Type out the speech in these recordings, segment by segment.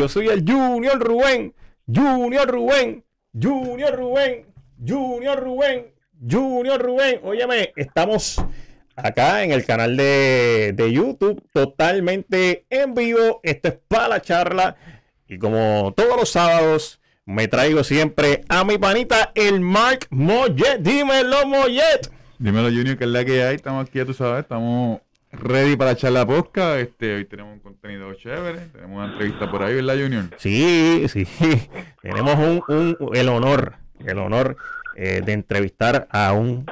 Yo soy el Junior Rubén. Junior Rubén. Junior Rubén. Junior Rubén. Junior Rubén. Óyeme, estamos acá en el canal de, de YouTube totalmente en vivo. Esto es para la charla. Y como todos los sábados, me traigo siempre a mi panita, el Mark Mollet. Dímelo, Mollet. Dímelo, Junior, que es la que hay. Estamos aquí, tú sabes, estamos ready para echar la posca. Este, hoy tenemos un contenido chévere. Tenemos una entrevista por ahí, ¿verdad, Junior? Sí, sí. Tenemos un, un- el honor, el honor eh, de entrevistar a un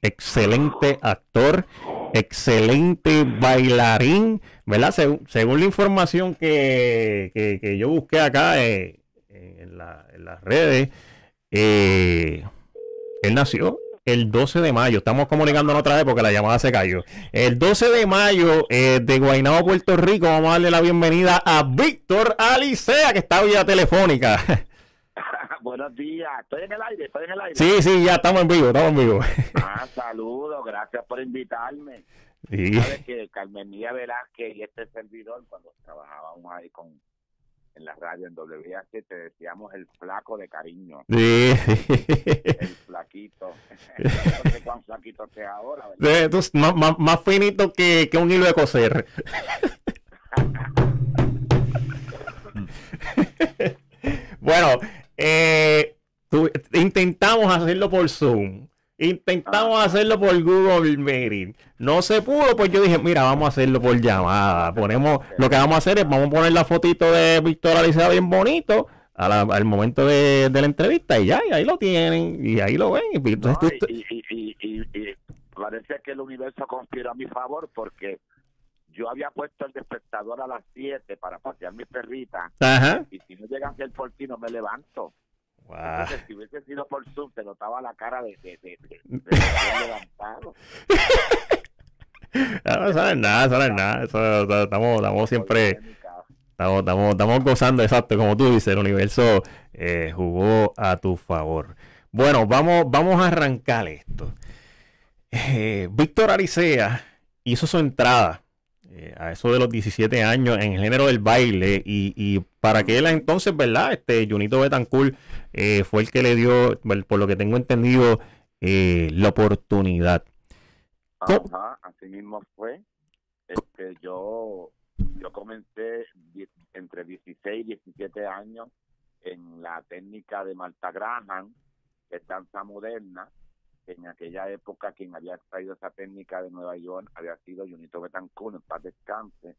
excelente actor, excelente bailarín, ¿verdad? Según, según la información que, que- que yo busqué acá eh, en, la- en las redes, eh, él nació el 12 de mayo. Estamos comunicándonos otra vez porque la llamada se cayó. El 12 de mayo eh, de Guaynabo, Puerto Rico. Vamos a darle la bienvenida a Víctor Alicea, que está vía telefónica. Buenos días, estoy en el aire, estoy en el aire. Sí, sí, ya estamos en vivo, estamos en vivo. Ah, saludos, gracias por invitarme. Sí. Sabes que Carmen Mía Velázquez y este servidor, cuando trabajábamos ahí con en la radio en WH, te decíamos el flaco de cariño, Sí. el flaquito. no sé cuán flaquito sea ahora, ¿verdad? Sí, tú- más, finito que, que un hilo de coser. bueno, eh, intentamos hacerlo por Zoom. Intentamos hacerlo por Google Meeting. No se pudo, pues yo dije, mira, vamos a hacerlo por llamada. Ponemos, lo que vamos a hacer es, vamos a poner la fotito de Víctor Alicea bien bonito a la- al momento de, de la entrevista y ya, y ahí lo tienen, y ahí lo ven. Y No, entonces tú- y, y, parece que el universo conspira a mi favor porque yo había puesto el despertador a las 7 para pasear mi perrita Ajá. y si no llega a ser por ti no me levanto. Entonces, si hubiese sido por Zoom, se notaba la cara de, de, de, de- levantado. Ah, No, es nada, no es nada. Eso, eso- estamos, estamos siempre, estamos, estamos, estamos gozando, exacto, como tú dices, el universo eh, jugó a tu favor. Bueno, vamos, vamos a arrancar esto. Eh, Víctor Aricea hizo su entrada eh, a eso de los 17 años en el género del baile y, y para aquel entonces, ¿verdad? Este Junito Betancourt eh, fue el que le dio, por lo que tengo entendido, eh, la oportunidad. Ajá, así mismo fue. Este, yo, yo comencé entre 16 y 17 años en la técnica de Marta Graham, que es danza moderna. En aquella época quien había traído esa técnica de Nueva York había sido Junito Betancourt, en paz descanse.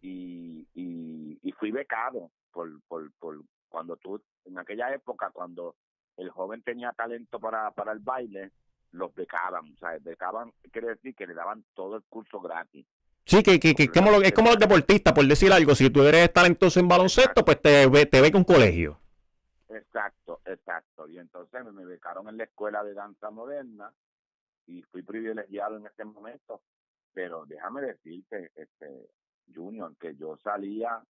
Y, y, y fui becado por, por, por cuando tú, en aquella época, cuando el joven tenía talento para, para el baile, los becaban, o sea, becaban quiere decir que le daban todo el curso gratis. Sí, que, que, que como lo- es como los deportistas, por decir algo. Si tú eres talentoso en baloncesto, pues te, te beca un colegio. Exacto, exacto. Y entonces me becaron en la escuela de danza moderna y fui privilegiado en ese momento. Pero déjame decirte, este Junior, que yo salía,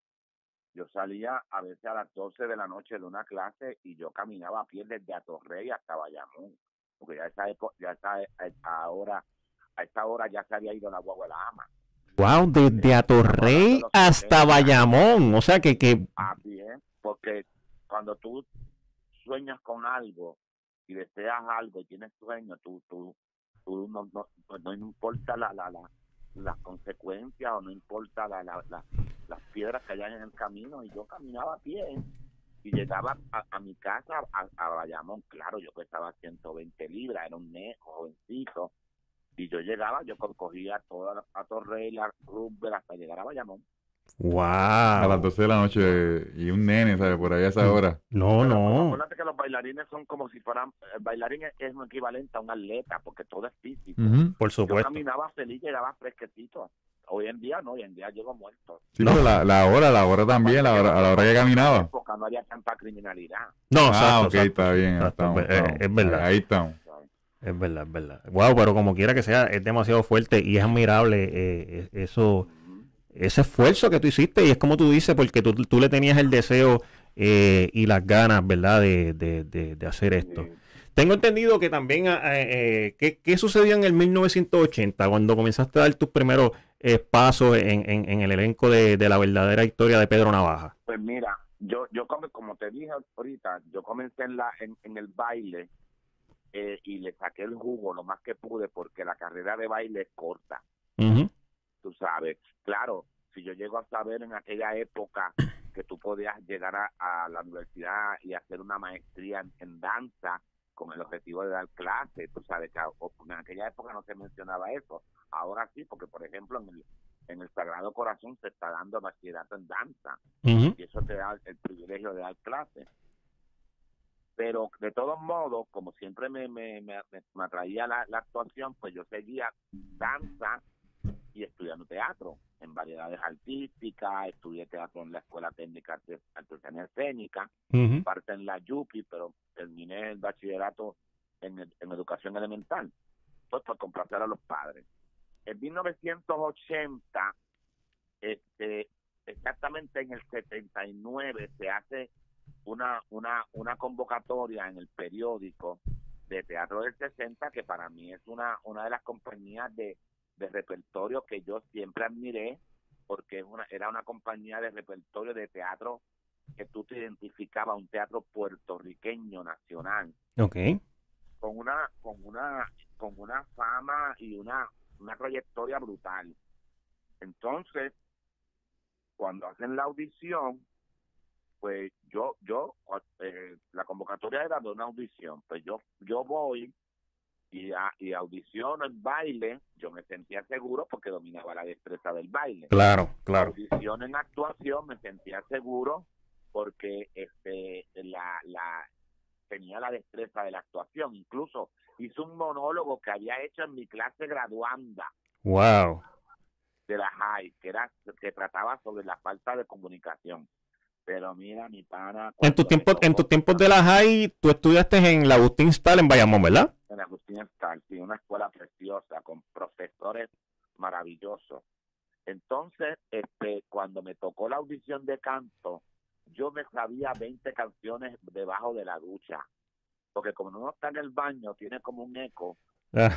yo salía a veces a las 12 de la noche de una clase y yo caminaba a pie desde Atorrey hasta Bayamón. Porque ya esa época, ya está ahora, a esta hora ya se había ido la guagua de la ama. Wow, desde Atorrey hasta Bayamón. O sea que, que Así es, porque cuando tú sueñas con algo y deseas algo y tienes sueños, tú, tú, tú no, no, pues no importa la, la, la, las consecuencias o no importa la, la, la- las piedras que hayan en el camino. Y yo caminaba a pie y llegaba a, mi casa a, Bayamón, claro, yo pesaba 120 libras, era un ne jovencito. Y yo llegaba, yo co- cogía toda a Torrey, la Rubber hasta llegar a Bayamón. A las wow. 12 de la noche y un nene, ¿sabes? Por ahí a esa hora. No, Pero, no. Acuérdate que los bailarines son como si fueran. El bailarín es, es un equivalente a un atleta, porque todo es físico. Ujú. Por Yo supuesto. caminaba feliz, llegaba fresquecito. Hoy en día no, hoy en día llego muerto. Sí, No. pero la, la hora, la hora también, la hora, a la hora que En esa caminaba. época no había tanta criminalidad. No, Ah, exacto, ok, exacto. está bien. Exacto, estamos, pues, eh, estamos. es verdad. Ahí estamos. Es verdad, es verdad. Wow, pero como quiera que sea, es demasiado fuerte y es admirable eh, eh, eso. Ese esfuerzo que tú hiciste y es como tú dices, porque tú, tú le tenías el deseo eh, y las ganas, ¿verdad?, de, de, de, de hacer esto. Sí. Tengo entendido que también, ah, eh, eh, ¿qué, qué sucedió en el 1980 cuando comenzaste a dar tus primeros eh, pasos en, en- en el elenco de, de la verdadera historia de Pedro Navaja? Pues mira, yo, yo come- como te dije ahorita, yo comencé en, la, en, en el baile y le saqué el jugo lo más que pude porque la carrera de baile es corta. Tú sabes. Claro, si yo llego a saber en aquella época que tú podías llegar a, a la universidad y hacer una maestría en, en danza con el objetivo de dar clases, tú sabes que en aquella época no se mencionaba eso. Ahora sí, porque por ejemplo en el, en el Sagrado Corazón se está dando bachillerato en danza y eso te da el privilegio de dar clases. Pero de todos modos, como siempre me, me, me, me- me atraía la, la actuación, pues yo seguía danza y estudiando teatro en variedades artísticas, estudié teatro en la Escuela Técnica Arte- Artesanía Escénica, Ujú. parte en la Yupi, pero terminé el bachillerato en, en educación elemental, pues por complacer a los padres. En 1980, este, exactamente en el 79, se hace una, una, una convocatoria en el periódico de Teatro del 60, que para mí es una, una de las compañías de, de repertorio que yo siempre admiré, porque una, era una compañía de repertorio de teatro que tú te identificabas, un teatro puertorriqueño nacional, Ok. con una, con una, con una fama y una, una trayectoria brutal. Entonces, cuando hacen la audición, pues yo, yo, eh, la convocatoria era de una audición, pues yo, yo voy y, a, y audiciono en baile, yo me sentía seguro porque dominaba la destreza del baile. Claro, claro. Audición en actuación me sentía seguro porque este la, la tenía la destreza de la actuación, incluso hice un monólogo que había hecho en mi clase graduanda Wow. de la high, que era que trataba sobre la falta de comunicación. Pero mira, mi pana. En tus tiempos, en tus tiempos de la high, tú estudiaste en la Agustín Stal en Bayamón, ¿verdad? en Agustín Escal, sí, una escuela preciosa con profesores maravillosos. Entonces, este, cuando me tocó la audición de canto, yo me sabía 20 canciones debajo de la ducha, porque como uno está en el baño, tiene como un eco, uno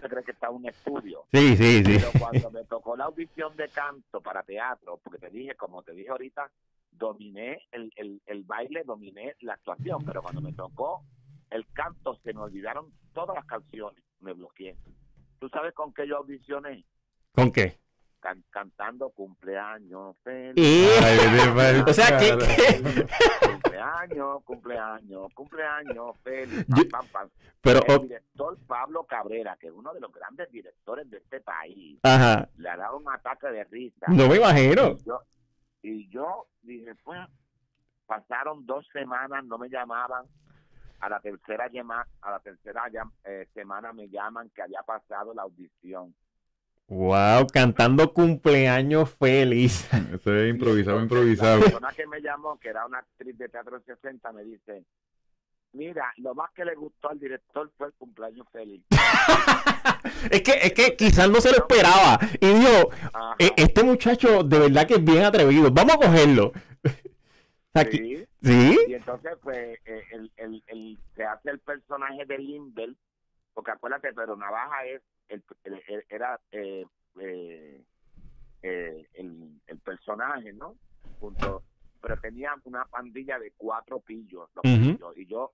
se cree que está en un estudio. Sí, sí, sí. Pero cuando me tocó la audición de canto para teatro, porque te dije, como te dije ahorita, dominé el, el, el baile, dominé la actuación, pero cuando me tocó el canto se me olvidaron todas las canciones, me bloqueé. ¿Tú sabes con qué yo audicioné? ¿Con qué? Can- cantando cumpleaños feliz. Y- Ay, O sea, que, cumpleaños, cumpleaños, cumpleaños feliz. Yo- Pam, pam, pam. Pero, El director Pablo Cabrera, que es uno de los grandes directores de este país, ajá. le ha dado un ataque de risa. No me imagino. Yo, y yo dije, pues, pasaron dos semanas, no me llamaban. A la tercera llama, a la tercera eh, semana me llaman que había pasado la audición. Wow, cantando cumpleaños feliz. Eso es improvisado, improvisado. La persona que me llamó, que era una actriz de teatro de 60, me dice, mira, lo más que le gustó al director fue el cumpleaños feliz. Es que, es que quizás no se lo esperaba. Y dijo. "E- este muchacho de verdad que es bien atrevido. Vamos a cogerlo. Aquí, Sí. ¿Sí? Y entonces, pues, eh, el, el, el, se hace el personaje de Limbel, porque acuérdate, pero Navaja es, el, el- era eh, eh, eh, el, el personaje, ¿no? Junto, pero tenía una pandilla de cuatro pillos, los pillos, y yo,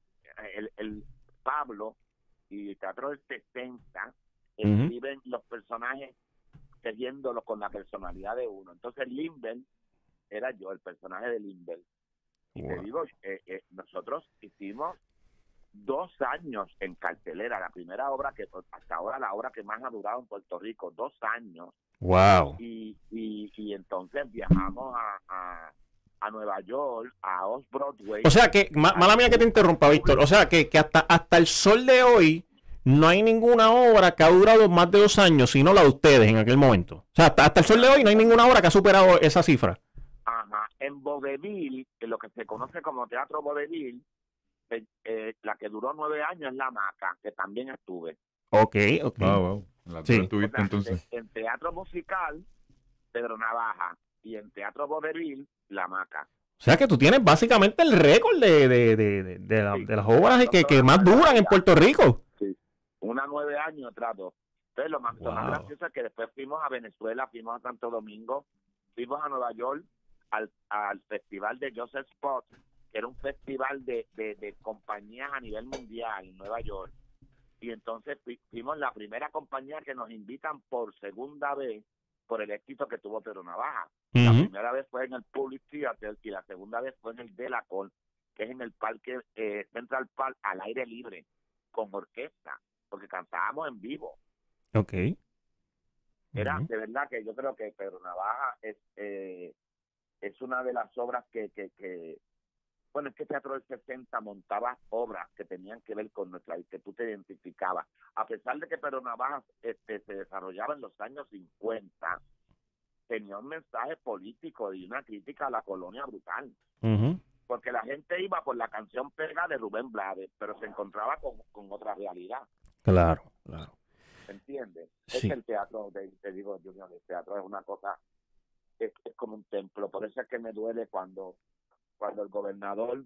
el, el Pablo y Teatro del 60 Ujú. escriben los personajes siguiéndolo con la personalidad de uno. Entonces, Limbel era yo, el personaje de Limbel. Y te digo, eh, eh, nosotros hicimos dos años en cartelera, la primera obra que hasta ahora la obra que más ha durado en Puerto Rico, dos años, Wow. y, y, y entonces viajamos a, a, a Nueva York, a Off Broadway. O sea que, ma- mala mía que te interrumpa, Víctor. O sea que, que hasta, hasta el sol de hoy no hay ninguna obra que ha durado más de dos años, sino la de ustedes en aquel momento. O sea, hasta, hasta el sol de hoy no hay ninguna obra que ha superado esa cifra. Ajá, en Vodevil, en lo que se conoce como Teatro Vodevil, eh, eh, la que duró nueve años es La Maca, que también estuve. Ok, ok. Wow, wow. La Sí. sí. O tuviste sea, entonces. En, en teatro musical, Pedro Navaja, y en teatro vodevil, La Maca. O sea que tú tienes básicamente el récord de, de, de, de, de la- Sí. de las obras que, que más duran en Puerto Rico. Una nueve años tras dos. Entonces, lo más, lo más Wow. gracioso es que después fuimos a Venezuela, fuimos a Santo Domingo, fuimos a Nueva York al, al festival de Joseph Spot, que era un festival de, de, de compañías a nivel mundial en Nueva York. Y entonces fui- fuimos la primera compañía que nos invitan por segunda vez por el éxito que tuvo Pedro Navaja. La primera vez fue en el Public Theater y la segunda vez fue en el Delacol, que es en el parque eh, Central Park al aire libre, con orquesta, porque cantábamos en vivo. Ok. Era de verdad que yo creo que Pedro Navaja es, eh, es una de las obras que, que, que, bueno, es que Teatro del 60 montaba obras que tenían que ver con nuestra, que tú te identificabas. A pesar de que Pedro este, se desarrollaba en los años 50, tenía un mensaje político y una crítica a la colonia brutal. Porque la gente iba por la canción pega de Rubén Blades, pero se encontraba con, con otra realidad. Claro, claro. ¿entiendes? Sí. Es el teatro, te, te digo, Junior, el teatro es una cosa, es, es como un templo, por eso es que me duele cuando, cuando el gobernador,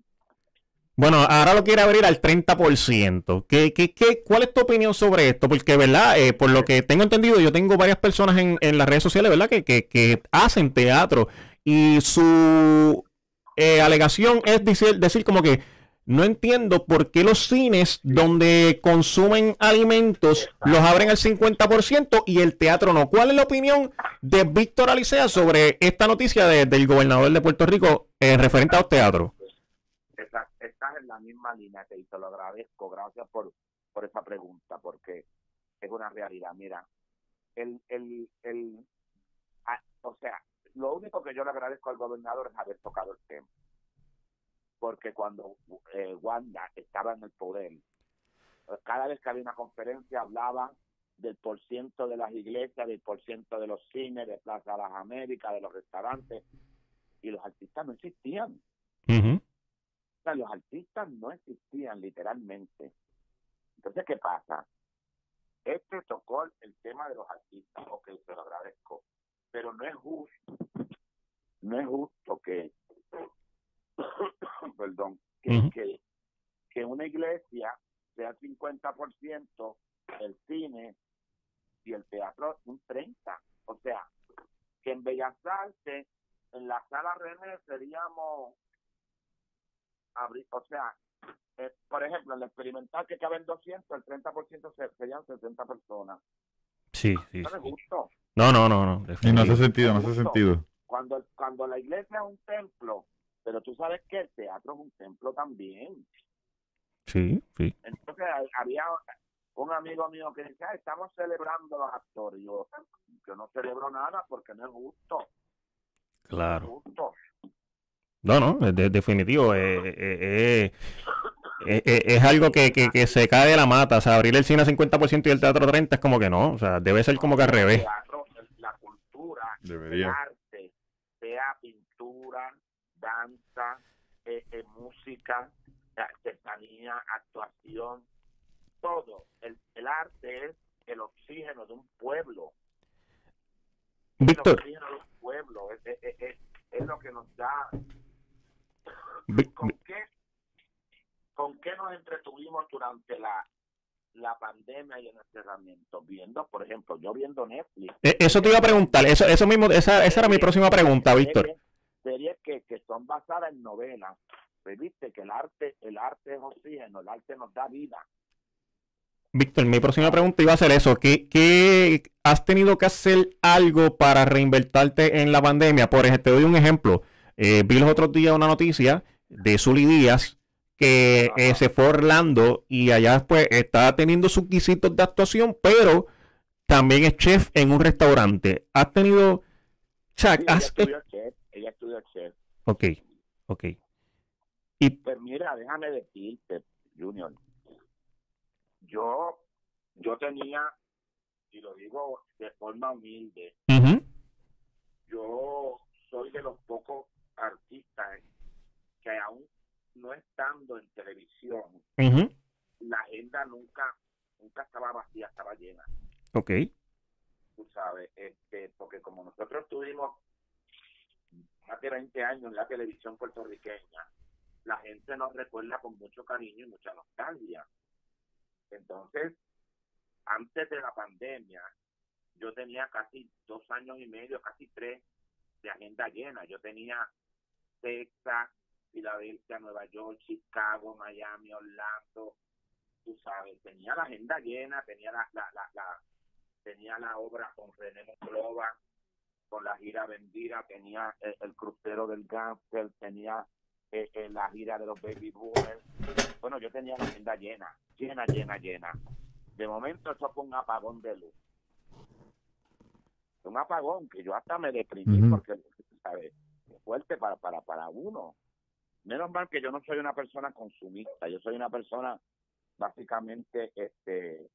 Bueno, ahora lo quiere abrir al 30%. ¿Qué, qué, qué, ¿Cuál es tu opinión sobre esto? Porque, ¿verdad? Eh, por lo que tengo entendido, yo tengo varias personas en, en las redes sociales, ¿verdad? Que, que, que hacen teatro y su eh, alegación es decir, decir como que no entiendo por qué los cines donde consumen alimentos los abren al 50% y el teatro no. ¿Cuál es la opinión de Víctor Alicea sobre esta noticia de- del gobernador de Puerto Rico eh, referente a los teatros? estás, en la misma línea que y te lo agradezco, gracias por, por esa pregunta, porque es una realidad. Mira, el, el, el, o sea, lo único que yo le agradezco al gobernador es haber tocado el tema. Porque cuando eh, Wanda estaba en el poder, cada vez que había una conferencia hablaba del por ciento de las iglesias, del por ciento de los cines, de Plaza de las Américas, de los restaurantes, y los artistas no existían. O sea, los artistas no existían literalmente. Entonces, ¿qué pasa? Este tocó el tema de los artistas, ok, se lo agradezco, pero no es justo, no es justo que, perdón, que, que, que una iglesia sea 50% el cine y el teatro un 30%. O sea, que en Bellas Artes, en la sala René seríamos abrir, o sea, eh, por ejemplo, en el experimental que caben 200, el 30% se- serían 60 personas. Sí, sí, No sí. justo. No, no, no, no. Y no hace sentido, no hace sentido. Cuando, cuando la iglesia es un templo, pero tú sabes que el teatro es un templo también. Sí, sí. Entonces ha- había un amigo mío que decía, "Ah, estamos celebrando los actores. Y yo, yo no celebro nada porque no es justo. No es Claro. justo. No, no, de- de- definitivo. eh, eh, eh, eh, eh, es algo que, que, que se cae de la mata. O sea, abrir el cine a 50% y el teatro 30% es como que no. O sea, debe ser como que al El revés. teatro, el- la cultura, el Debería. arte, sea pintura, danza, eh, eh, música, artesanía, actuación, todo. El, el arte es el oxígeno de un pueblo. El Víctor, oxígeno de un pueblo. Es, es- es- es- es lo que nos da. ¿Con qué, ¿Con qué nos entretuvimos durante la, la pandemia y el encerramiento? Viendo, por ejemplo, yo viendo Netflix. eh, eso te iba a preguntar. Eso, eso mismo, esa, esa era mi próxima pregunta, Víctor. Series, que, que son basadas en novelas. Pues viste que el arte, el arte es oxígeno, el arte nos da vida. Víctor, mi próxima pregunta iba a ser eso. ¿Qué, qué has tenido que hacer algo para reinvertirte en la pandemia? Por ejemplo, te doy un ejemplo. Eh, vi los otros días una noticia de Zully Díaz que eh, se fue a Orlando y allá pues está teniendo sus quisitos de actuación, pero también es chef en un restaurante. ¿Has tenido... O sea, Sí, has... ella estudió chef. Ok, ok. Y... Pues mira, déjame decirte, Junior. Yo, yo tenía, y lo digo de forma humilde, yo soy de los pocos artistas que aún no estando en televisión, la agenda nunca, nunca estaba vacía, estaba llena. Ok. tú sabes, este, porque como nosotros tuvimos más de 20 años en la televisión puertorriqueña, la gente nos recuerda con mucho cariño y mucha nostalgia. Entonces, antes de la pandemia, yo tenía casi dos años y medio, casi tres, de agenda llena. Yo tenía Texas, Filadelfia, Nueva York, Chicago, Miami, Orlando, tú sabes, tenía la agenda llena, tenía la, la, la, tenía la obra con René Monclova, con la gira vendida, tenía el, el crucero del Gangster, tenía eh, eh, la gira de los Baby Boomers. Bueno, yo tenía la agenda llena, llena, llena, llena. De momento eso fue un apagón de luz. Un apagón que yo hasta me deprimí porque, ¿sabes? Es fuerte para, para, para uno. Menos mal que yo no soy una persona consumista, yo soy una persona básicamente, este,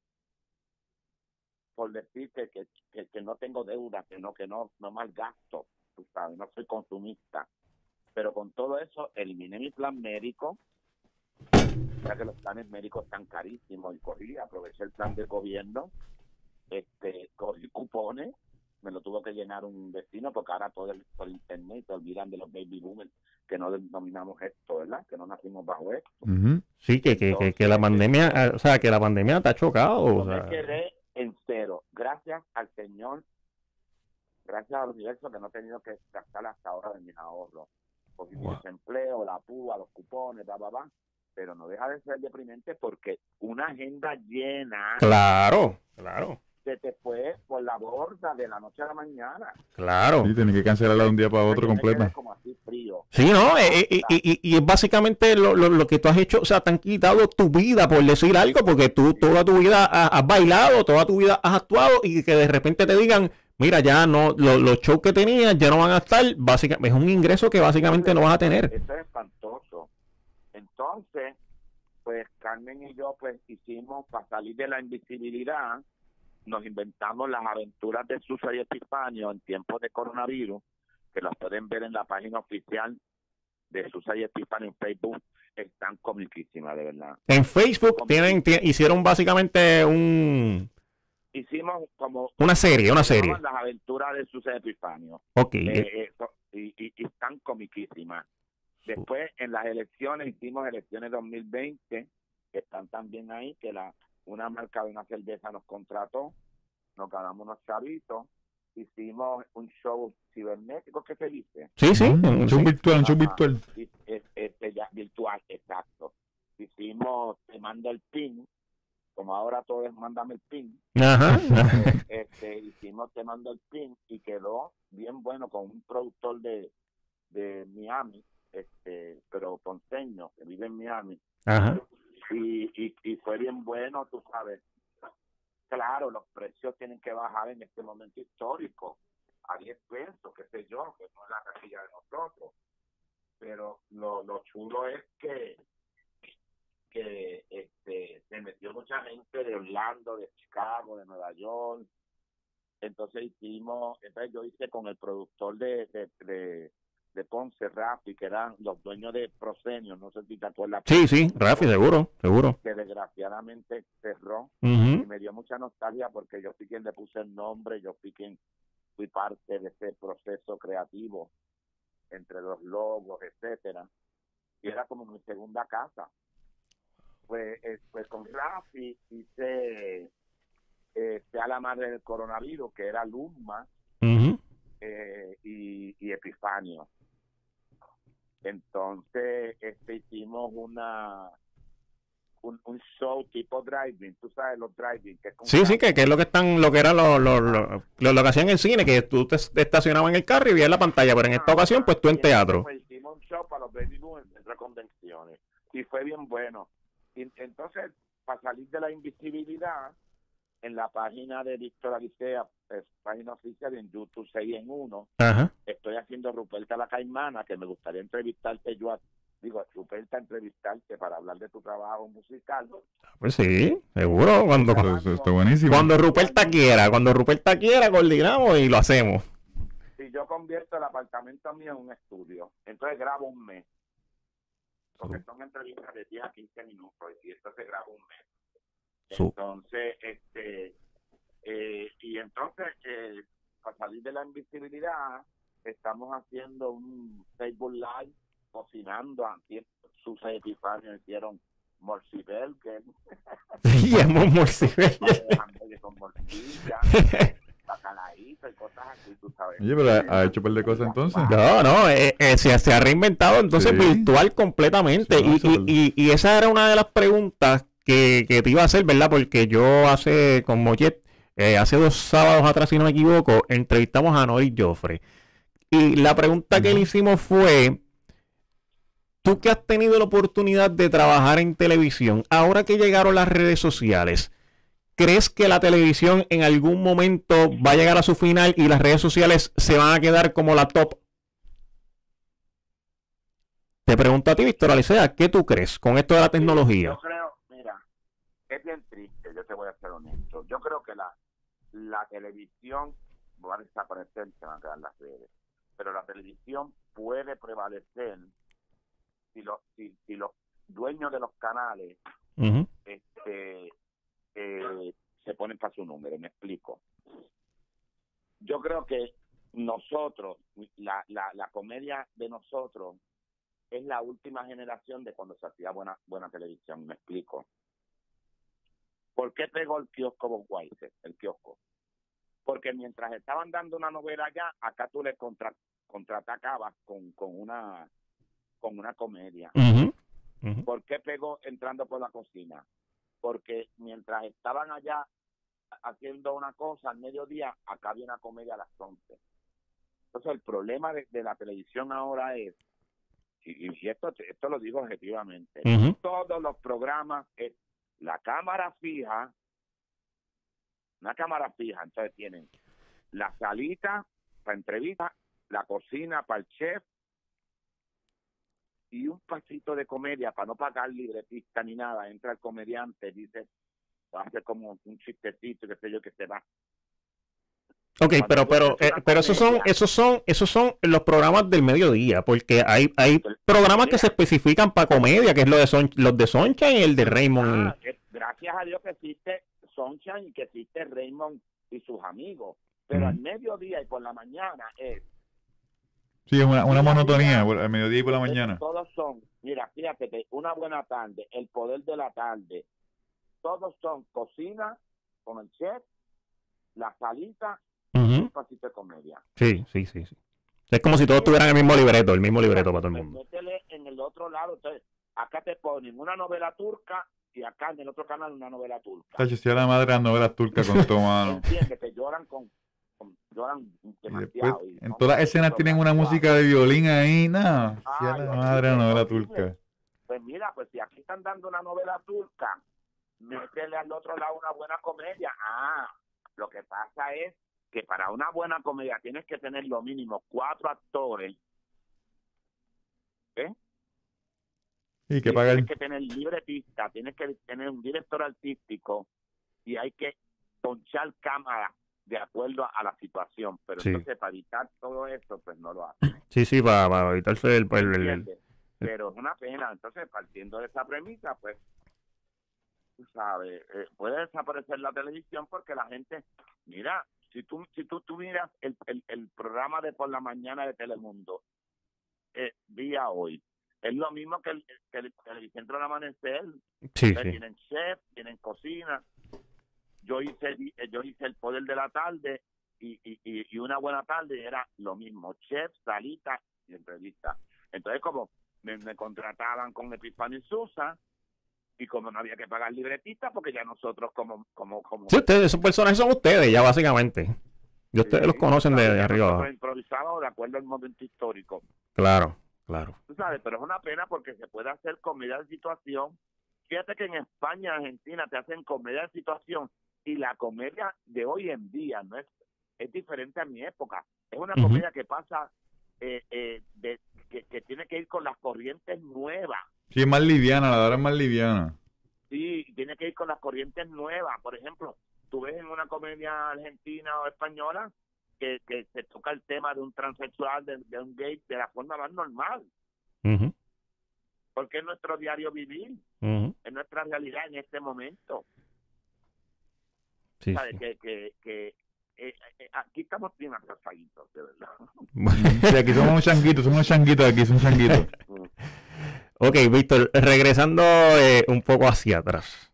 por decir que, que, que, no tengo deuda, que no, que no, no malgasto, tú sabes, no soy consumista. Pero con todo eso, eliminé mi plan médico, ya que los planes médicos están carísimos, y cogí, aproveché el plan del gobierno, este, cogí cupones, me lo tuvo que llenar un vecino, porque ahora todo el, por internet se olvidan de los baby boomers, que no denominamos esto, ¿verdad? Que no nacimos bajo esto. Ujú. Sí, que, que, que, que la pandemia, o sea, que la pandemia te ha chocado. O me sea, quedé. Gracias al Señor, gracias al universo que no he tenido que gastar hasta ahora de mis ahorros. Porque mi Wow. desempleo, la púa, los cupones, bla, bla, bla. Pero no deja de ser deprimente porque una agenda llena claro, claro, se te fue por la borda de la noche a la mañana. claro. Sí, tenés que cancelarla de un día para otro completa. como así frío. Sí, no, eh, eh, y, y- y es básicamente lo, lo, lo que tú has hecho, o sea, te han quitado tu vida, por decir algo, porque tú toda tu vida has, has bailado, toda tu vida has actuado y que de repente te digan, mira, ya no, lo- los shows que tenías ya no van a estar, básicamente, es un ingreso que básicamente no vas a tener. Eso es espantoso. Entonces, pues Carmen y yo pues hicimos para salir de la invisibilidad, nos inventamos las aventuras de Susa y Epifanio en tiempos de coronavirus, que las pueden ver en la página oficial de Susa y Epifanio en Facebook, están comiquísimas, de verdad. En Facebook tienen, tie- hicieron básicamente un, Hicimos como una serie, una se serie. las aventuras de Susa y Epifanio. Ok, Eh, eh, eh, y, y- y están comiquísimas. Después, en las elecciones, hicimos elecciones 2020, que están también ahí, que la una marca de una cerveza nos contrató, nos ganamos unos chavitos, hicimos un show cibernético, ¿qué se dice? sí, sí, Ujú. Un show sí. virtual, un show virtual. Este, ya, virtual, exacto. Hicimos Te mando el pin, como ahora todo es mándame el pin, Ajá, este, hicimos Te mando el pin y quedó bien bueno con un productor de, de Miami, este, pero ponceño, que vive en Miami, ajá. Y, y, y fue bien bueno, tú sabes. Claro, los precios tienen que bajar en este momento histórico a 10 pesos, qué sé yo, que no es la casilla de nosotros. Pero lo, lo chulo es que que este se metió mucha gente de Orlando, de Chicago, de Nueva York. Entonces hicimos, entonces yo hice con el productor de, de Ponce, Rafi, que eran los dueños de Prosenio, no sé si te acuerdas. Sí, sí, Rafi, seguro, seguro. Que desgraciadamente cerró y me dio mucha nostalgia porque yo fui quien le puse el nombre, yo fui quien fui parte de ese proceso creativo entre los logos, etcétera, y era como mi segunda casa. Pues, pues con Rafi hice eh, sea la madre del coronavirus, que era Luma eh, y, y Epifanio. Entonces, este hicimos una un, un show tipo driving, tú sabes los driving que es Sí, sí, que, que es lo que están, lo que era lo, lo, lo, lo- que hacían en el cine, que tú te, te estacionabas en el carro y veías la pantalla, pero en esta ocasión, pues tú en teatro. pues, hicimos un show para los baby boomers en centro de convenciones y fue bien bueno. Y, entonces, para salir de la invisibilidad, en la página de Víctor Alicea, es página oficial en YouTube 6 en 1, Ajá. estoy haciendo Ruperta la Caimana, que me gustaría entrevistarte yo a, digo, Ruperta, entrevistarte para hablar de tu trabajo musical. Pues sí, seguro. Cuando, está buenísimo. cuando Ruperta quiera, cuando Ruperta quiera, coordinamos y lo hacemos. Si yo convierto el apartamento mío en un estudio, entonces grabo un mes. Porque son entrevistas de 10 a 15 minutos y esto se graba un mes. Entonces, este, eh, y entonces, eh, para salir de la invisibilidad, estamos haciendo un Facebook Live cocinando. Antes, Susa y Epifanio hicieron Morcibel, que hemos morcibel. con morcilla, y cosas así, tú sabes. Oye, pero ha, ha hecho un par de cosas entonces. No, no, eh, eh, se, se ha reinventado entonces Sí. virtual completamente. Sí, no, y, eso y- y- y esa era una de las preguntas que, que te iba a hacer, ¿verdad? Porque yo hace, con Mollet, eh, hace dos sábados atrás, si no me equivoco, entrevistamos a Noel Joffre. Y la pregunta que le hicimos fue, tú que has tenido la oportunidad de trabajar en televisión, ahora que llegaron las redes sociales, ¿crees que la televisión en algún momento va a llegar a su final y las redes sociales se van a quedar como la top? Te pregunto a ti, Víctor Alicea, ¿qué tú crees con esto de la tecnología? Es bien triste, yo te voy a ser honesto. Yo creo que la, la televisión va a desaparecer, se van a quedar las redes. Pero la televisión puede prevalecer si, los si, si los dueños de los canales este, eh, se ponen para su número, me explico. Yo creo que nosotros, la, la, la comedia de nosotros es la última generación de cuando se hacía buena, buena televisión, me explico. ¿Por qué pegó el kiosco Bob Weiser, el kiosco? Porque mientras estaban dando una novela allá, acá tú le contra, contraatacabas con, con una con una comedia. ujú. ¿Por qué pegó entrando por la cocina? Porque mientras estaban allá haciendo una cosa al mediodía, acá había una comedia a las 11. Entonces el problema de, de la televisión ahora es, y, esto, esto lo digo objetivamente, todos los programas es la cámara fija, una cámara fija, entonces tienen la salita para entrevista, la cocina para el chef y un pasito de comedia para no pagar libretista ni nada. Entra el comediante, dice, hace como un chistecito, qué sé yo, que se va. Ok, Cuando pero, pero, eh, pero esos son, esos son, esos son los programas del mediodía, porque hay, hay programas que se especifican para comedia, que es lo de Son- los de Soncha y el de Raymond. Ah, gracias a Dios que existe Sunshine y que existe Raymond y sus amigos. Pero Ujú. al mediodía y por la mañana es Sí, es una, una monotonía el mediodía y por la mañana. Todos son, mira, fíjate que una buena tarde, el poder de la tarde, todos son cocina con el chef, la salita. Un pasito de comedia. Sí, sí, sí, sí. Es como si todos tuvieran el mismo libreto, el mismo libreto para todo el mundo. Métele en el otro lado, entonces, acá te ponen una novela turca y acá en el otro canal una novela turca. Tacho, si a la madre de las novelas turcas con todo mano. Entiende que lloran con, con- lloran Y después, y en todas las escenas tienen una música de violín ahí, nada. Si a Ay, la madre de la novela turca. Pues mira, pues si aquí están dando una novela turca, métele al otro lado una buena comedia. Ah, lo que pasa es que para una buena comedia tienes que tener lo mínimo cuatro actores. ¿eh? Y que Y pagar. Tienes que tener libretista, tienes que tener un director artístico y hay que ponchar cámara de acuerdo a la situación. Pero Sí. entonces para evitar todo eso, pues no lo hacen. Sí, sí, para, para evitarse el, el- el-. Pero es una pena. Entonces, partiendo de esa premisa, pues, tú sabes, eh, puede desaparecer la televisión porque la gente, mira, si tú si tú, tú miras el, el, el programa de por la mañana de Telemundo, eh, día hoy, es lo mismo que el, que el, que el Centro del Amanecer. Sí. Tienen chef, tienen cocina. Yo hice eh, yo hice el poder de la tarde y, y, y- y una buena tarde era lo mismo, chef, salita y entrevista. Entonces como me, me contrataban con Epifanio y Susa y como no había que pagar libretista porque ya nosotros como como como Sí, ustedes, esos personajes son ustedes, ya básicamente. Y ustedes Sí, los conocen de, arriba nosotros abajo. improvisamos de acuerdo al momento histórico. Claro, claro. tú sabes, pero es una pena porque se puede hacer comedia de situación. Fíjate que en España, Argentina, te hacen comedia de situación y la comedia de hoy en día no es, es diferente a mi época. Es una comedia que pasa, eh, eh, de, que, que tiene que ir con las corrientes nuevas. Sí, es más liviana, la de ahora es más liviana. Sí, tiene que ir con las corrientes nuevas. Por ejemplo, tú ves en una comedia argentina o española que, que se toca el tema de un transexual, de, de un gay, de la forma más normal. Ujú, Porque es nuestro diario vivir. es nuestra realidad en este momento. Sí, ¿Sabes? sí. Que, que, que eh, eh, aquí estamos bien atrasaditos, de verdad. Sí, aquí somos unos changuitos, somos unos changuitos aquí, son changuitos. Ok, Víctor, regresando eh, un poco hacia atrás.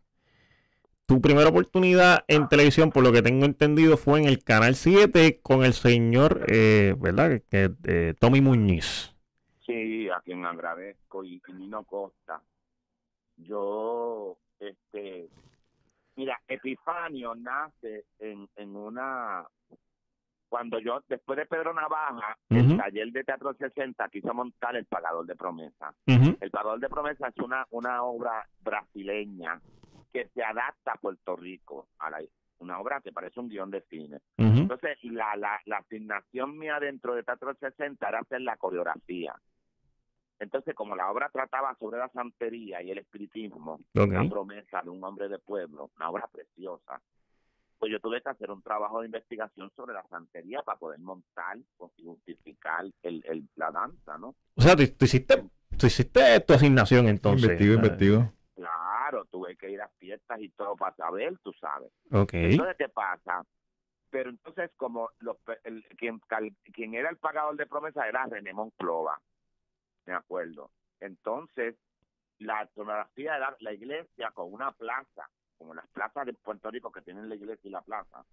Tu primera oportunidad en televisión, por lo que tengo entendido, fue en el Canal 7 con el señor, eh, ¿verdad? Eh, Tommy Muñiz. Sí, a quien agradezco y, y Nino Costa. Yo, este, mira, Epifanio nace en, en una, cuando yo, después de Pedro Navaja, el taller de Teatro 60 quiso montar El Pagador de Promesa. El Pagador de Promesa es una, una obra brasileña que se adapta a Puerto Rico, a la, una obra que parece un guion de cine. Entonces, la, la, la asignación mía dentro de Teatro 60 era hacer la coreografía. Entonces, como la obra trataba sobre la santería y el espiritismo, Ok. la promesa de un hombre de pueblo, una obra preciosa, pues yo tuve que hacer un trabajo de investigación sobre la santería para poder montar y justificar el, el, la danza, ¿no? O sea, tú, tú hiciste, tú hiciste tu asignación entonces. investigo, Ah, investigo. Claro, tuve que ir a fiestas y todo para saber, tú sabes. Ok. Entonces, ¿qué pasa? Pero entonces, como los, pe- el, quien, cal- quien era el pagador de promesa era René Monclova, me acuerdo. Entonces, la etnografía era la iglesia con una plaza, como las plazas de Puerto Rico que tienen la iglesia y la plaza,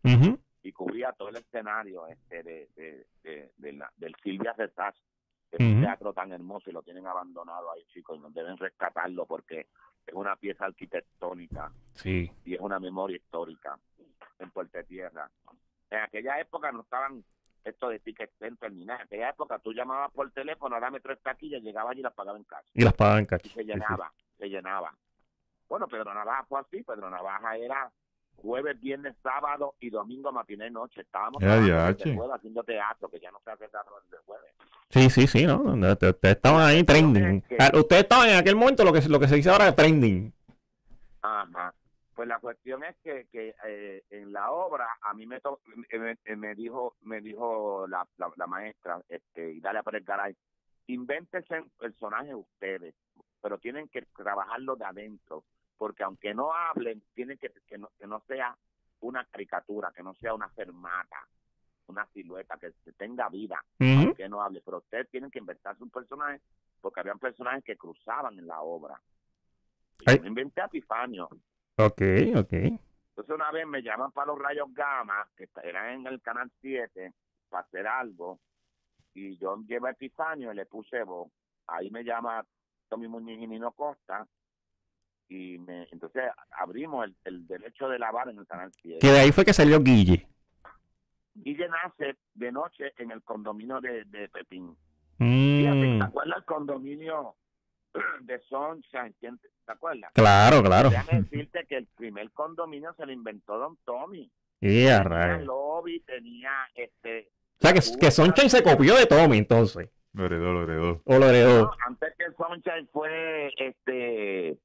y cubría todo el escenario este de, de, de- de la- del Silvia Retach, que es Ujú. un teatro tan hermoso y lo tienen abandonado ahí, chicos, y nos deben rescatarlo porque es una pieza arquitectónica Sí. y es una memoria histórica en Puerto Tierra. En aquella época no estaban esto de ticket center ni nada. En aquella época tú llamabas por teléfono, dame tres taquillas, llegabas y las pagabas en casa. Y las pagan en Y cacho. se llenaba, se llenaba. Bueno, Pedro Navaja fue así. Pedro Navaja era jueves, viernes, sábado y domingo, matiné, noche. Estábamos jueves haciendo teatro, que ya no se hace teatro desde jueves. Sí, sí, sí, ¿no? Ustedes estaban ahí trending. Ah, Ustedes estaban en aquel momento lo que, lo que se dice ahora trending. Ajá. Pues la cuestión es que, que eh, en la obra a mí me, to- eh, me, eh, me dijo me dijo la, la, la maestra este Idalia Pérez Garay, invéntense personajes ustedes, pero tienen que trabajarlo de adentro, porque aunque no hablen, tienen que que no, que no sea una caricatura, que no sea una fermata, una silueta, que tenga vida, Ujú. aunque no hable, pero ustedes tienen que inventarse un personaje, porque habían personajes que cruzaban en la obra. Yo me inventé a Epifanio. Ok, ok. Entonces una vez me llaman para los rayos gamma, que eran en el canal 7, para hacer algo, y yo llevé Epifanio y le puse voz. Ahí me llama Tommy Muñiz y Nino Costa, y me, entonces abrimos el, el derecho de lavar en el canal 7. Que de ahí fue que salió Guille. Guille nace de noche en el condominio de, de Pepín. Fíjate, Mm, ¿Te acuerdas el condominio de Sunshine? ¿Quién te- ¿Te acuerdas? claro, claro. Déjame decirte que el primer condominio se lo inventó Don Tommy. Y a tenía rayos. lobby, tenía este. O sea, que, que Sunshine se copió de Tommy entonces. Lo heredó, lo heredó. O lo heredó. No, antes que Sunshine fue este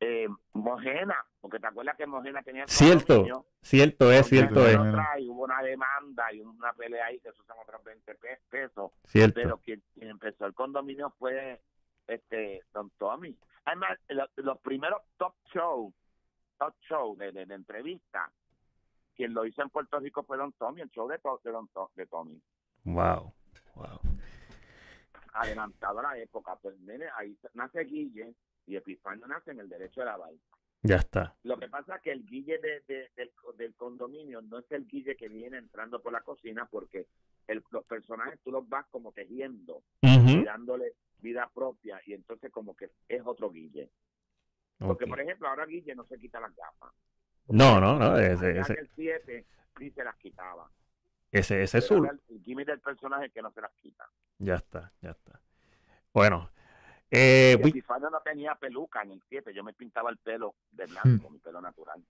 eh, Mojena, porque te acuerdas que Mojena tenía el Cierto. condominio? Cierto es, cierto es. trae, hubo una demanda y una pelea ahí que eso son otros 20 pe- pesos, Cierto. pero quien, quien empezó el condominio fue este Don Tommy. Además, lo- los primeros top show, top show de, de, de entrevista, quien lo hizo en Puerto Rico fue Don Tommy, el show de, de, Don To- de Tommy. Wow. Wow. adelantado a la época. Pues mire, ahí nace Guille y Epifanio nace en el derecho de la vaina. Ya está. Lo que pasa es que el Guille de, de- del, del condominio no es el Guille que viene entrando por la cocina porque el- los personajes tú los vas como tejiendo y dándole vida propia y entonces como que es otro Guille. Porque Ok. por ejemplo ahora Guille no se quita las gafas. No, no, no. Ese, ese, en el 7 sí se las quitaba. ese, ese es su. el gimmick del personaje que no se las quita. Ya está, ya está. Bueno. Eh, no tenía peluca en el 7, yo me pintaba el pelo de blanco, mi pelo natural.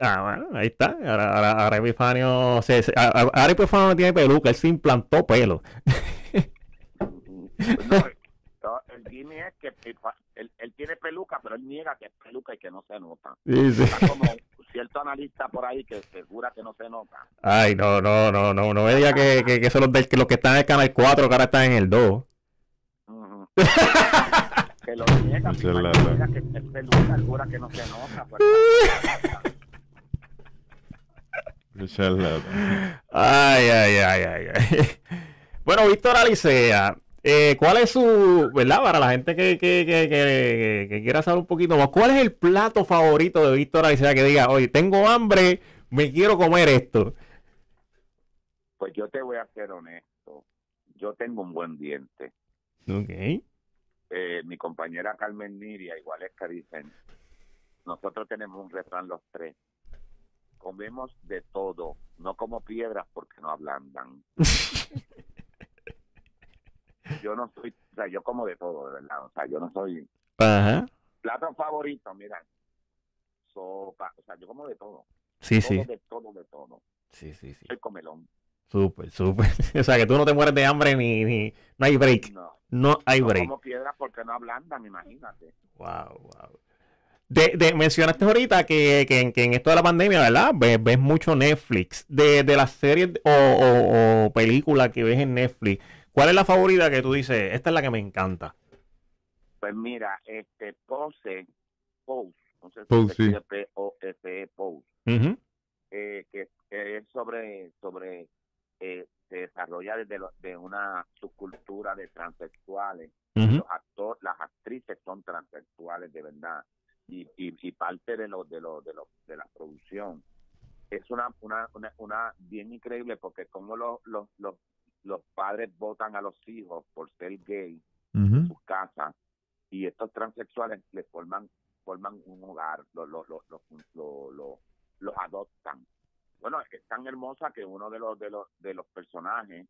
ah, bueno, ahí está. Ahora, ahora, ahora Epifanio. Se, se- ahora Epifanio no tiene peluca, él se implantó pelo. No, no, el Jimmy es que él, él tiene peluca, pero él niega que es peluca y que no se nota. Sí, sí. Está como cierto analista por ahí que, que jura que no se nota. Ay, no, no, no, no, no me diga que, que, que son los, del, que los que están en el canal 4 que ahora están en el 2. Ujú. que lo niega, la- niega que es peluca, él jura que no se nota. pues. Ay, ay, ay, ay, ay. Bueno, Víctor Alicea, Eh, ¿Cuál es su, verdad, para la gente que, que, que, que, quiera saber un poquito más, cuál es el plato favorito de Víctor Alicea que diga, oye, tengo hambre, me quiero comer esto? Pues yo te voy a ser honesto. Yo tengo un buen diente. Ok. Eh, mi compañera Carmen Niria, igual es que dicen, nosotros tenemos un refrán los tres. Comemos de todo, no como piedras porque no ablandan. yo no soy, o sea, yo como de todo, de verdad. O sea, yo no soy. Ajá. Plato favorito, mira. Sopa, o sea, yo como de todo. Sí, todo sí. De todo, de todo. Sí, sí, sí. Soy comelón. Súper, súper. O sea, que tú no te mueres de hambre ni, ni no hay break. No, No hay no break. como piedras porque no ablandan, imagínate. Wow, wow. De, de- mencionaste ahorita que, que, en- que en esto de la pandemia, ¿verdad? Ves, ves mucho Netflix. De, de las series o, o- o películas que ves en Netflix, ¿cuál es la favorita que tú dices? Esta es la que me encanta. Pues mira, este Pose, Pose, no sé si Pose, se sí. escribe P-O-S-E, eh, que, que es sobre, sobre eh, se desarrolla desde lo- de una subcultura de transexuales. Los actor, las actrices son transexuales de verdad y, y, y parte de lo, de lo, de lo, de la producción es una, una, una, una bien increíble porque como los, los, los, los padres votan a los hijos por ser gay en sus casas y estos transexuales le forman forman un hogar, los lo, lo, lo, lo- lo- los adoptan. Bueno, es tan hermosa que uno de los de los de los personajes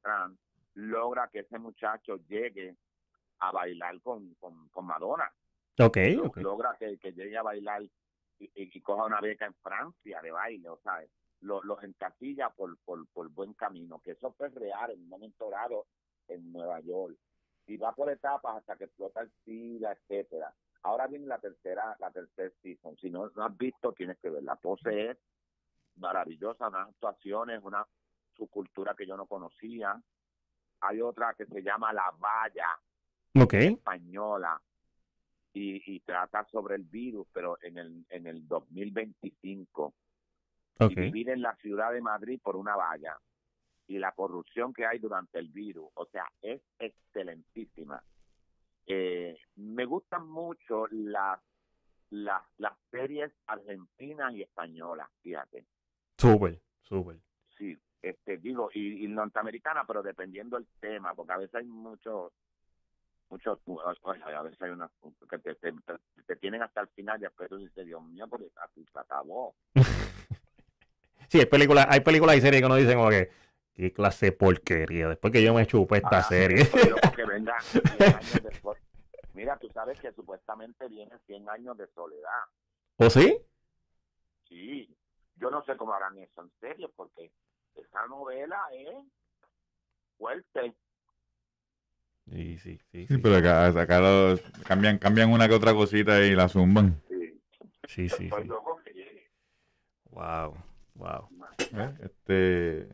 trans logra que ese muchacho llegue a bailar con, con, con Madonna. Ok, Lo- ok. Logra que, que llegue a bailar y, y- y coja una beca en Francia de baile, o sea, lo- los encasilla por, por, por buen camino, que eso fue real en un momento dado en Nueva York. Y va por etapas hasta que explota el SIDA, etcétera. Ahora viene la tercera, la tercera season. Si no, no has visto, tienes que ver. La pose es maravillosa, unas actuaciones, una subcultura que yo no conocía. Hay otra que se llama La Valla, española y, y trata sobre el virus, pero en el, en el 2025. Y vivir en la ciudad de Madrid por una valla y la corrupción que hay durante el virus. O sea, es excelentísima. Eh, me gustan mucho las, las, las series argentinas y españolas, fíjate. Súper, súper. Sí, este, digo, y, y norteamericana, pero dependiendo del tema, porque a veces hay muchos, muchos, a veces hay unas que te, te, te- te tienen hasta el final y después tú dices, Dios mío, porque así se acabó. Sí, hay películas, hay películas y series que uno dice como que, qué clase de porquería, después que yo me chupé esta Ah, serie. pero que venga 100 años después. Mira, tú sabes que supuestamente vienen 100 años de soledad. ¿O sí? Sí, yo no sé cómo harán eso en serio, porque esa novela es fuerte. Sí, sí, sí. Sí, Sí, pero acá, acá lo- cambian, cambian una que otra cosita y la zumban. Sí, sí, sí. Pues sí. luego que llegue. Wow, wow. ¿eh? Este,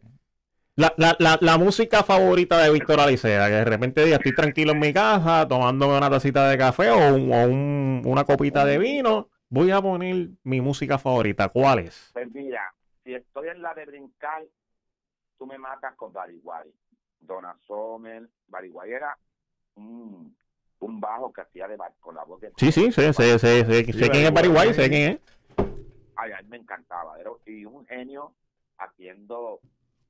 La, la, la, la música favorita de Víctor Alicea, que de repente diga, estoy tranquilo en mi casa, tomándome una tacita de café o, un- o un- una copita de vino, voy a poner mi música favorita. ¿Cuál es? Pues mira, si estoy en la de brincar, tú me matas con Bariguay. Donna Sommer, Bariguay era un, un bajo que hacía de bar- con la voz de... Sí, sí, sé, sé, sé, sé, sé quién es White, sé quién es. Ay, a mí me encantaba. Era, y un genio haciendo...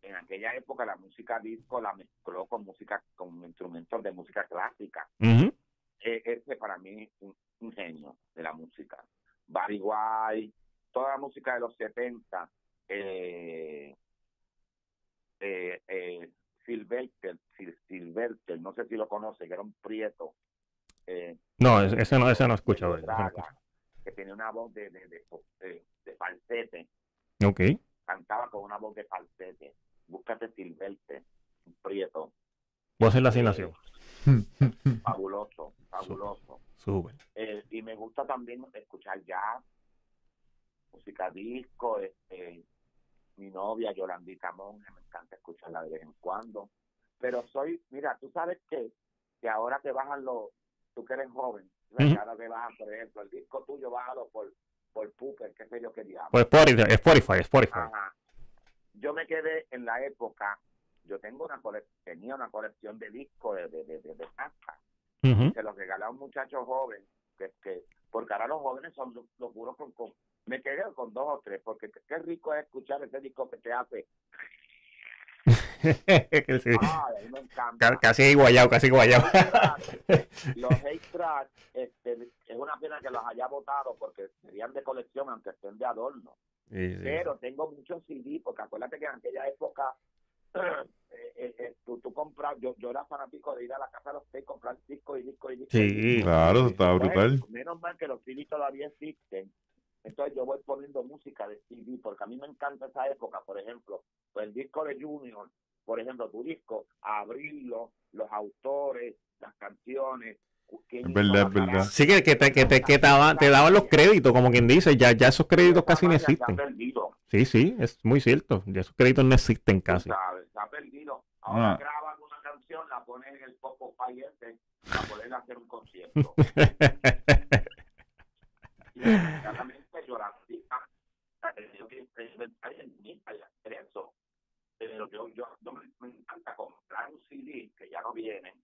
En aquella época la música disco la mezcló con música, con instrumentos de música clásica. Eh, ese para mí es un, un genio de la música. Barry White, toda la música de los 70, eh, eh, eh, Sylvester, Sil- Sylvester, no sé si lo conoce, que era un prieto. eh, No, ese no, ese no ese no Braga, escucha. que tenía una voz de, de, de, de- de falsete, Ok. cantaba con una voz de falsete. Búscate Sylvester, un prieto, Voy a hacer la asignación. fabuloso, fabuloso. Súper. Eh, y me gusta también escuchar jazz, música disco, este, mi novia Yolandita Monge, me encanta escucharla de vez en cuando. Pero soy, mira, tú sabes que, que ahora que bajan los, tú que eres joven, Ujú. ahora que bajan, por ejemplo, el disco tuyo, bájalo por, por Pooper, qué sé yo qué diablo. Pues Spotify, Spotify, Spotify. Ajá. Yo me quedé en la época yo tengo una cole- tenía una colección de discos de, de, de, de, de. Se los regalé a un muchacho joven, que, que porque ahora los jóvenes son lo- locuros con, con... Me quedé con dos o tres, porque qué- qué rico es escuchar ese disco que te hace. Sí. Ay, a mí me encanta. Ca- Casi guayado, casi guayado. los hate tracks, este, es una pena que los haya votado porque serían de colección aunque estén de adorno. Sí, sí. Pero tengo muchos CD porque acuérdate que en aquella época eh, eh, eh, tú, tú compras, yo, yo era fanático de ir a la casa de los y comprar discos y discos y discos. y Sí. Claro, eso estaba Bueno, brutal. menos mal que los CD todavía existen. Entonces yo voy poniendo música de CD porque a mí me encanta esa época. Por ejemplo, pues el disco de Junior, por ejemplo, tu disco, abrirlo, los autores, las canciones. Es verdad, es verdad. Sí, que, que te, que te, que te daban, te daban los créditos, como quien dice, ya, ya esos créditos casi no existen. perdido, Sí, sí, es muy cierto. Ya esos créditos no existen casi. sabes, se ha perdido. Ahora Ah. graban una canción, la pones en el Poco Pay este para poder hacer un concierto. y inmediatamente llorandita, yo que inventar en mí para hacer eso. Pero yo, yo, yo me, me encanta comprar un CD que ya no viene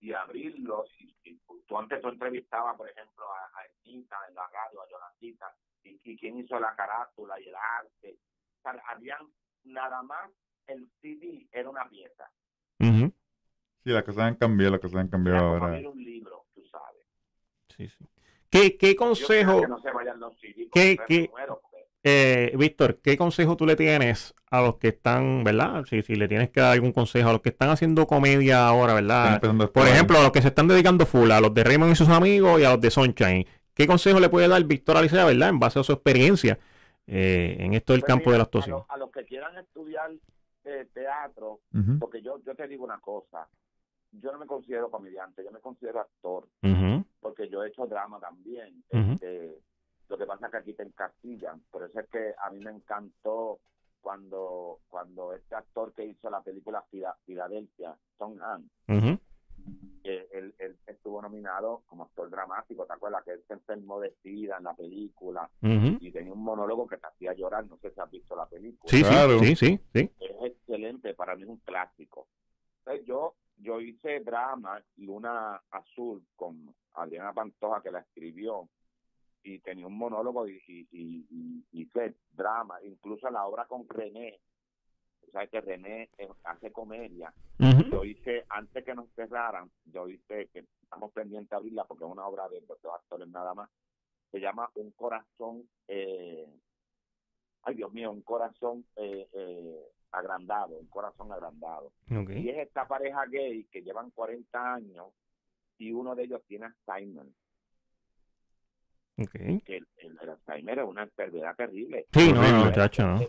y abrirlo. Y, y tú antes tú entrevistabas, por ejemplo, a, a en la radio, a Yolandita, y, y quién hizo la carátula y el arte. O sea, habían nada más el CD era una pieza. Ujú. Sí, las cosas han cambiado, las cosas han cambiado Era ahora. abrir un libro, tú sabes. Sí, sí. ¿Qué, qué consejo, que no se vayan los CD. ¿Qué- qué- porque eh, Víctor, qué consejo tú le tienes a los que están, ¿verdad? Si, si le tienes que dar algún consejo a los que están haciendo comedia ahora, ¿verdad? Por ejemplo, a los que se están dedicando full, a los de Raymond y sus amigos y a los de Sunshine. ¿Qué consejo le puede dar Víctor Alicea, verdad? En base a su experiencia eh, en esto del Pues campo mira, de la a, actuación. a los que quieran estudiar eh, teatro, porque yo, yo te digo una cosa, yo no me considero comediante, yo me considero actor, porque yo he hecho drama también. Este, lo que pasa es que aquí te encasillan, por eso es que a mí me encantó cuando cuando este actor que hizo la película Fila- Filadelfia, Tom Hanks, ujú. eh, él, él estuvo nominado como actor dramático, ¿te acuerdas? Que él se enfermó de sida en la película y tenía un monólogo que te hacía llorar, no sé si has visto la película. Sí, Claro. sí, sí, sí, sí. es excelente, para mí es un clásico. Entonces, yo, yo hice drama Luna Azul con Adriana Pantoja que la escribió y tenía un monólogo y, y, y- y- hice drama, incluso la obra con René, o sea que René eh, hace comedia. Yo hice, antes que nos cerraran, yo hice, que estamos pendientes de abrirla porque es una obra de dos actores nada más, se llama Un Corazón, eh, ay Dios mío, un corazón eh, eh, agrandado, un corazón agrandado. Y es esta pareja gay que llevan 40 años y uno de ellos tiene Alzheimer, que el, el- Alzheimer es una enfermedad terrible. Sí, no, no, muchacho, no.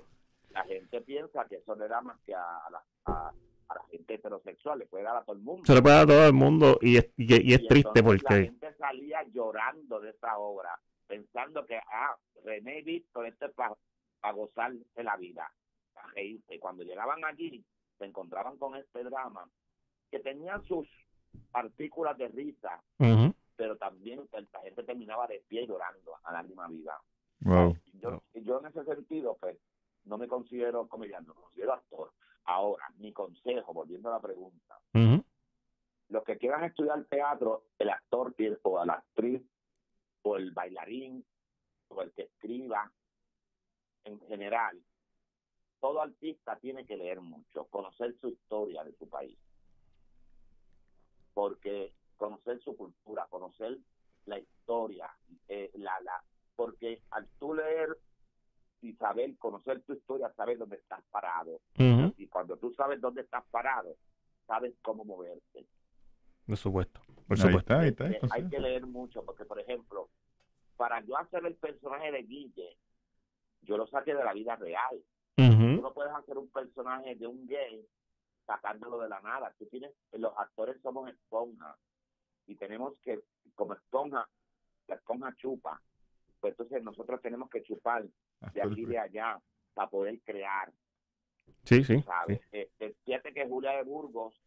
La gente piensa que eso le da más que a, a la, a- a la gente heterosexual, le puede dar a todo el mundo. Se le puede dar a todo el mundo y es, y, y es Y triste entonces La porque... gente salía llorando de esa obra, pensando que, ah, René y Víctor, esto es para gozar de la vida, para reírse. Y cuando llegaban allí, se encontraban con este drama, que tenía sus partículas de risa, Ujú. Pero también la gente terminaba de pie llorando a lágrima viva. Wow. Yo, yo en ese sentido, pues, no me considero comediante, me considero actor. Ahora, mi consejo, volviendo a la pregunta, los que quieran estudiar teatro, el actor o la actriz o el bailarín o el que escriba en general, todo artista tiene que leer mucho, conocer su historia de su país. Porque conocer su cultura, conocer la historia, eh, la, la, porque al tú leer y saber, conocer tu historia, saber dónde estás parado. Y cuando tú sabes dónde estás parado, sabes cómo moverte. Por supuesto, por Ahí supuesto. está, ahí está. Este, hay que leer mucho, porque por ejemplo, para yo hacer el personaje de Guille, yo lo saqué de la vida real. Tú Ujú. no puedes hacer un personaje de un gay sacándolo de la nada. Tú tienes, los actores somos esponjas y tenemos que, como esponja, la esponja chupa. Pues entonces nosotros tenemos que chupar de aquí y de allá para poder crear. Sí, sí. ¿sabes? Este, fíjate que Julia de Burgos,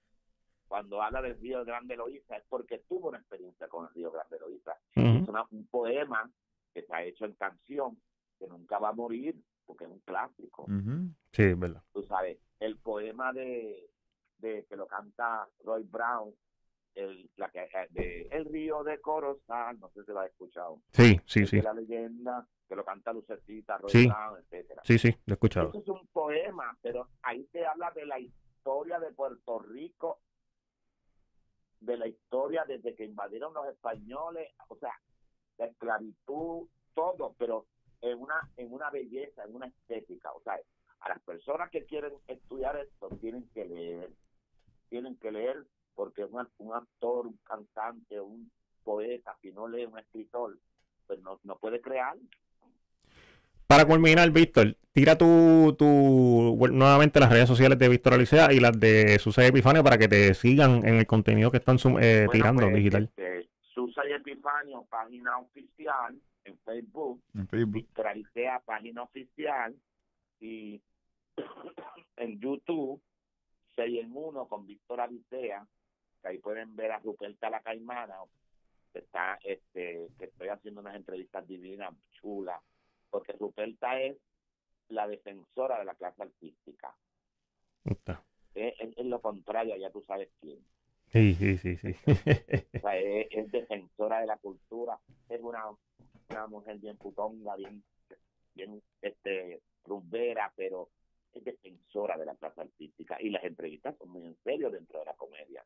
cuando habla del río Grande Loíza, es porque tuvo una experiencia con el río Grande Loíza. sí. Es una- un poema que está hecho en canción, que nunca va a morir, porque es un clásico. Ujú. Sí, es verdad. Tú sabes, el poema de, de que lo canta Roy Brown, el, la que, eh, de El río de Corozal, no sé si lo has escuchado. Sí, sí, sí. la leyenda, que lo canta Lucecita, Roy Sí. Etcétera. Sí, sí, lo he escuchado. Eso es un poema, pero ahí se habla de la historia de Puerto Rico, de la historia desde que invadieron los españoles, o sea, la esclavitud, todo, pero en una en una belleza, en una estética, o sea, a las personas que quieren estudiar esto tienen que leer, tienen que leer porque un, act- un actor, un cantante, un poeta, si no lee un escritor, pues no, no puede crear. Para culminar, Víctor, tira tu, tu bueno, nuevamente las redes sociales de Víctor Alicea y las de Susa y Epifanio para que te sigan en el contenido que están eh, Bueno, tirando pues, digital. este, Susa y Epifanio, página oficial en Facebook, En Facebook. Víctor Alicea, página oficial, y en YouTube, 6 en 1 con Víctor Alicea, que ahí pueden ver a Ruperta la Caimana, que está, este, que estoy haciendo unas entrevistas divinas, chulas, porque Ruperta es la defensora de la clase artística. Es, es- es lo contrario, ya tú sabes quién. Sí, sí, sí, sí. O sea, es, es defensora de la cultura, es una, una mujer bien putonga, bien, bien este, rumbera, pero es defensora de la clase artística y las entrevistas son muy en serio dentro de la comedia.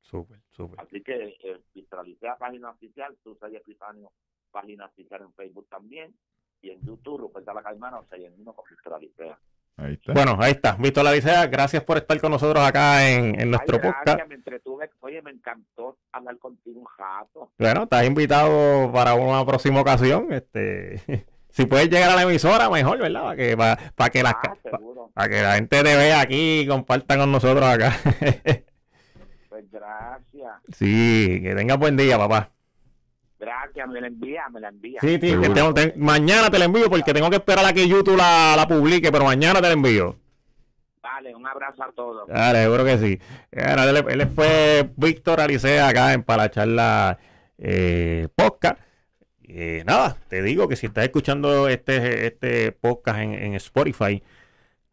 Súper, súper. Así que eh, visualicé la página oficial, Susa y Epifanio, página oficial en Facebook también, y en YouTube, Ruperta la Caimana, o sea, y en uno con Víctor Alicea. Ahí está. Bueno, ahí está. Víctor Alicea, gracias por estar con nosotros acá en, en nuestro Ay, gracias, podcast. me entretuve, oye, me encantó hablar contigo un rato. Bueno, estás invitado para una próxima ocasión. Este, si puedes llegar a la emisora, mejor, ¿verdad? Para que, para, para que, las Ah, ca- pa- seguro. para que la gente te vea aquí y comparta con nosotros acá. Gracias. sí, que tengas buen día, papá. Gracias, me la envía, me la envía. Sí, sí, tengo- te- mañana te la envío porque tengo que esperar a que YouTube la, la publique, pero mañana te la envío. Vale, un abrazo a todos. Dale, seguro que sí. Bueno, él, él fue Víctor Alicea acá en Para la Charla eh, Podcast. Eh, nada, te digo que si estás escuchando este, este podcast en, en Spotify,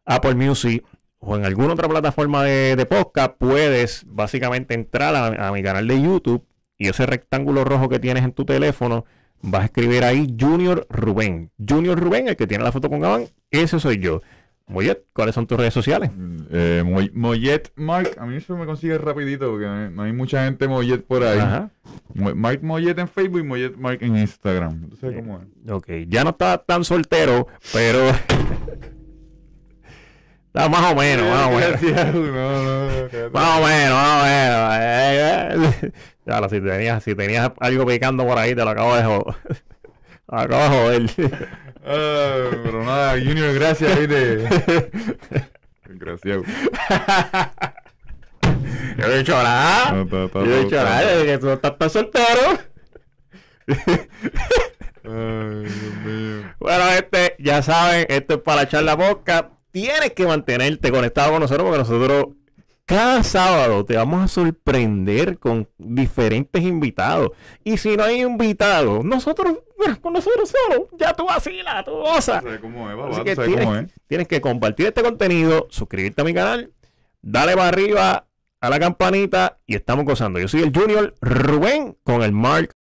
Apple Music o en alguna otra plataforma de, de podcast, puedes básicamente entrar a, a mi canal de YouTube y ese rectángulo rojo que tienes en tu teléfono, vas a escribir ahí Junior Rubén. Junior Rubén, el que tiene la foto con Gabán, ese soy yo. Moyet, ¿cuáles son tus redes sociales? Eh, Moy- Mollet Mark, a mí eso me consigue rapidito porque no hay, no mucha gente Mollet por ahí. Ajá. Mark Mollet en Facebook y Mollet Mark en Instagram. ¿Tú sabes cómo es? Ok, ya no está tan soltero, pero está más o menos, más o menos. No, no. Más o menos, más o menos. Lo, si tenías, si tenías algo picando por ahí, te lo acabo de joder. Lo acabo de joder. Ah, pero nada, Junior, gracias, ¿viste? Gracias. Yo no he dicho nada. No, Yo no he nada, de que tú estás tan soltero. Ay, Dios mío. Bueno, este, ya saben, esto es para la charla podcast. Tienes que mantenerte conectado con nosotros porque nosotros cada sábado te vamos a sorprender con diferentes invitados. Y si no hay invitados, nosotros, con nosotros solo, ya tú vacilas, tú gozas. ¿Sabes cómo es, Así que ¿Sabes cómo tienes, es? tienes que compartir este contenido, suscribirte a mi canal, dale para arriba a la campanita y estamos gozando. Yo soy el Junior Rubén con el Mark